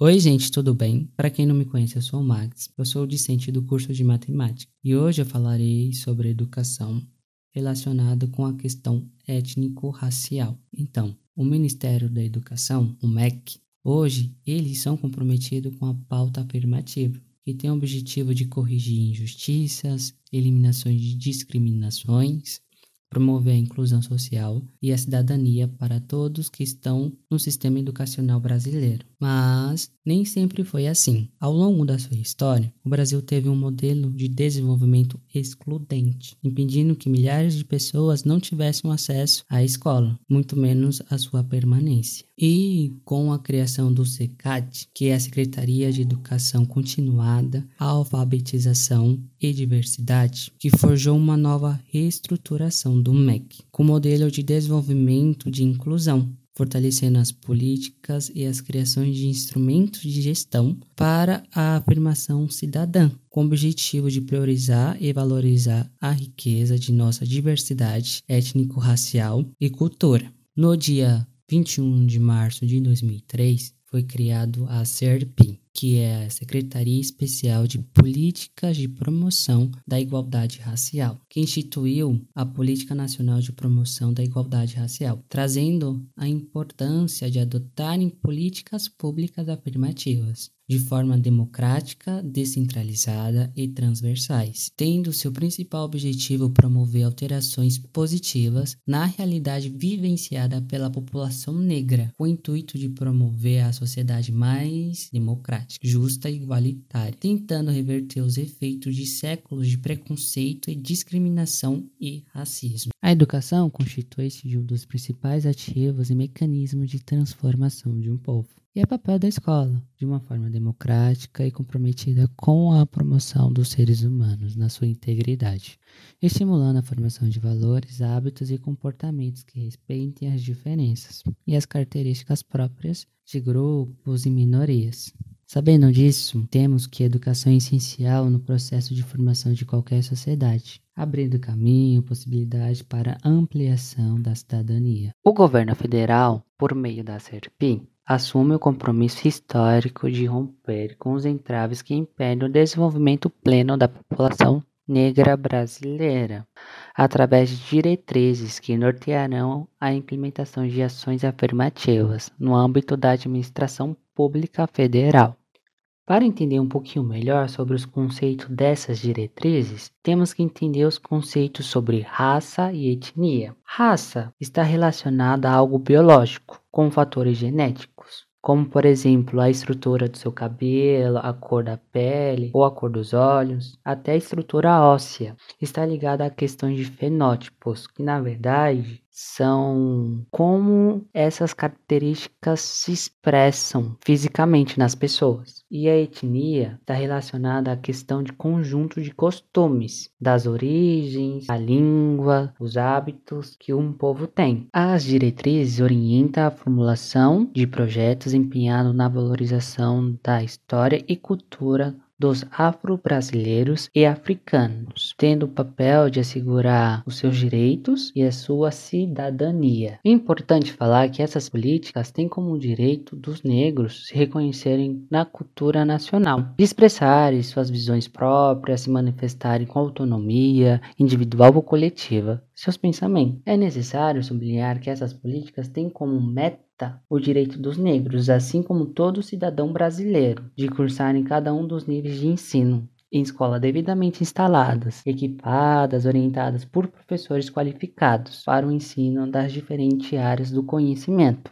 Oi, gente, tudo bem? Para quem não me conhece, eu sou o Max, eu sou discente do curso de matemática e hoje eu falarei sobre educação relacionada com a questão étnico-racial. Então, o Ministério da Educação, o MEC, hoje eles são comprometidos com a pauta afirmativa, que tem o objetivo de corrigir injustiças, eliminações de discriminações, promover a inclusão social e a cidadania para todos que estão no sistema educacional brasileiro. Mas nem sempre foi assim. Ao longo da sua história, o Brasil teve um modelo de desenvolvimento excludente, impedindo que milhares de pessoas não tivessem acesso à escola, muito menos a sua permanência. E com a criação do SECAD, que é a Secretaria de Educação Continuada, Alfabetização e Diversidade, que forjou uma nova reestruturação do MEC, com modelo de desenvolvimento de inclusão, fortalecendo as políticas e as criações de instrumentos de gestão para a afirmação cidadã, com o objetivo de priorizar e valorizar a riqueza de nossa diversidade étnico-racial e cultura. No dia 21 de março de 2003, foi criado a SERP, que é a Secretaria Especial de Políticas de Promoção da Igualdade Racial, que instituiu a Política Nacional de Promoção da Igualdade Racial, trazendo a importância de adotarem políticas públicas afirmativas de forma democrática, descentralizada e transversais, tendo seu principal objetivo promover alterações positivas na realidade vivenciada pela população negra, com o intuito de promover a sociedade mais democrática, justa e igualitária, tentando reverter os efeitos de séculos de preconceito e discriminação e racismo. A educação constitui-se de um dos principais ativos e mecanismos de transformação de um povo e é papel da escola, de uma forma democrática e comprometida com a promoção dos seres humanos na sua integridade, estimulando a formação de valores, hábitos e comportamentos que respeitem as diferenças e as características próprias de grupos e minorias. Sabendo disso, temos que a educação é essencial no processo de formação de qualquer sociedade, abrindo caminho, possibilidade para ampliação da cidadania. O governo federal, por meio da SERP, assume o compromisso histórico de romper com os entraves que impedem o desenvolvimento pleno da população negra brasileira, através de diretrizes que nortearão a implementação de ações afirmativas no âmbito da administração pública federal. Para entender um pouquinho melhor sobre os conceitos dessas diretrizes, temos que entender os conceitos sobre raça e etnia. Raça está relacionada a algo biológico, com fatores genéticos, como por exemplo a estrutura do seu cabelo, a cor da pele ou a cor dos olhos, até a estrutura óssea. Está ligada a questões de fenótipos, que na verdade são como essas características se expressam fisicamente nas pessoas. E a etnia está relacionada à questão de conjunto de costumes, das origens, a língua, os hábitos que um povo tem. As diretrizes orientam a formulação de projetos empenhados na valorização da história e cultura dos afro-brasileiros e africanos, tendo o papel de assegurar os seus direitos e a sua cidadania. É importante falar que essas políticas têm como direito dos negros se reconhecerem na cultura nacional, de expressarem suas visões próprias, se manifestarem com autonomia individual ou coletiva seus pensamentos. É necessário sublinhar que essas políticas têm como meta o direito dos negros, assim como todo cidadão brasileiro, de cursar em cada um dos níveis de ensino, em escolas devidamente instaladas, equipadas, orientadas por professores qualificados para o ensino das diferentes áreas do conhecimento.